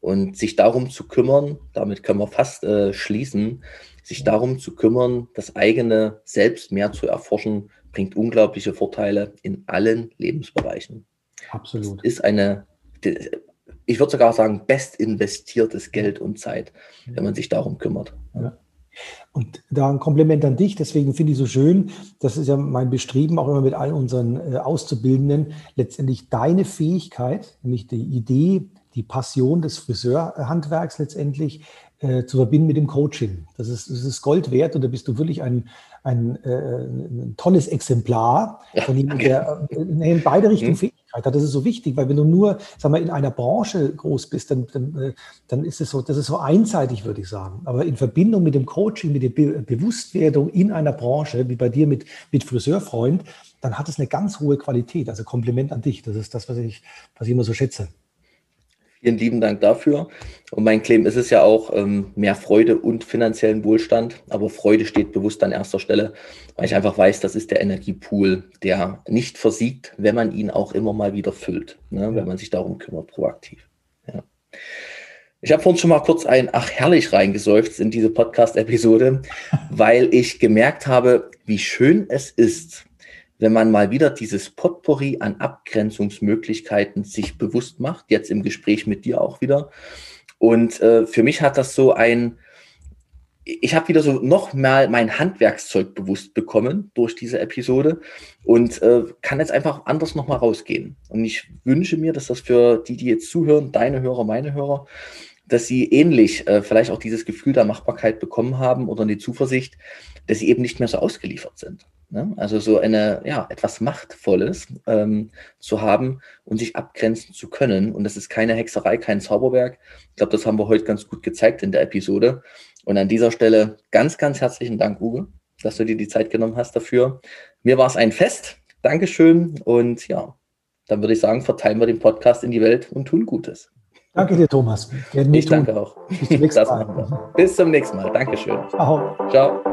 Und sich darum zu kümmern, damit können wir fast äh, schließen, sich darum zu kümmern, das eigene Selbst mehr zu erforschen, bringt unglaubliche Vorteile in allen Lebensbereichen. Absolut. Das ist eine, ich würde sogar sagen, best investiertes Geld und Zeit, wenn man sich darum kümmert. Ja. Und da ein Kompliment an dich, deswegen finde ich so schön, das ist ja mein Bestreben, auch immer mit all unseren äh, Auszubildenden, letztendlich deine Fähigkeit, nämlich die Idee, die Passion des Friseurhandwerks letztendlich äh, zu verbinden mit dem Coaching. Das ist, das ist Gold wert und da bist du wirklich ein, ein, äh, ein tolles Exemplar von jemandem, der äh, in beide Richtungen mhm. Fähigkeit hat. Das ist so wichtig, weil wenn du nur, sag mal, in einer Branche groß bist, dann, dann, äh, dann ist es so, das ist so einseitig, würde ich sagen. Aber in Verbindung mit dem Coaching, mit der Be Bewusstwerdung in einer Branche, wie bei dir mit, mit Friseurfreund, dann hat es eine ganz hohe Qualität. Also Kompliment an dich. Das ist das, was ich, was ich immer so schätze. Vielen lieben Dank dafür. Und mein Claim ist es ja auch ähm, mehr Freude und finanziellen Wohlstand. Aber Freude steht bewusst an erster Stelle, weil ich einfach weiß, das ist der Energiepool, der nicht versiegt, wenn man ihn auch immer mal wieder füllt, ne? Ja. wenn man sich darum kümmert, proaktiv. Ja. Ich habe vorhin schon mal kurz ein Ach herrlich reingeseufzt in diese Podcast-Episode, weil ich gemerkt habe, wie schön es ist, wenn man mal wieder dieses Potpourri an Abgrenzungsmöglichkeiten sich bewusst macht, jetzt im Gespräch mit dir auch wieder. Und äh, für mich hat das so ein, ich habe wieder so noch mal mein Handwerkszeug bewusst bekommen durch diese Episode und äh, kann jetzt einfach anders noch mal rausgehen. Und ich wünsche mir, dass das für die, die jetzt zuhören, deine Hörer, meine Hörer, dass sie ähnlich äh, vielleicht auch dieses Gefühl der Machbarkeit bekommen haben oder die Zuversicht, dass sie eben nicht mehr so ausgeliefert sind. Ne? Also so eine, ja, etwas Machtvolles ähm, zu haben und sich abgrenzen zu können. Und das ist keine Hexerei, kein Zauberwerk. Ich glaube, das haben wir heute ganz gut gezeigt in der Episode. Und an dieser Stelle ganz, ganz herzlichen Dank, Uwe, dass du dir die Zeit genommen hast dafür. Mir war es ein Fest. Dankeschön. Und ja, dann würde ich sagen, verteilen wir den Podcast in die Welt und tun Gutes. Danke dir, Thomas. Ich danke auch. Bis zum nächsten Mal. Bis zum nächsten Mal. Dankeschön. Ciao. Ciao.